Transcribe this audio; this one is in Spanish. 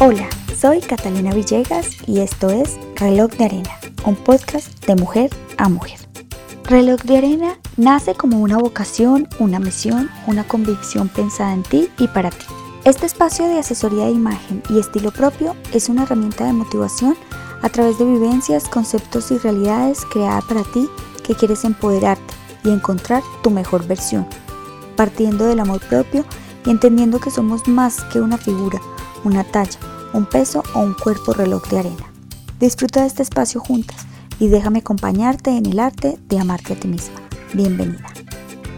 Hola, soy Catalina Villegas y esto es Reloj de Arena, un podcast de mujer a mujer. Reloj de Arena nace como una vocación, una misión, una convicción pensada en ti y para ti. Este espacio de asesoría de imagen y estilo propio es una herramienta de motivación a través de vivencias, conceptos y realidades creada para ti que quieres empoderarte y encontrar tu mejor versión, partiendo del amor propio y entendiendo que somos más que una figura, una talla, un peso o un cuerpo reloj de arena. Disfruta de este espacio juntas y déjame acompañarte en el arte de amarte a ti misma. Bienvenida.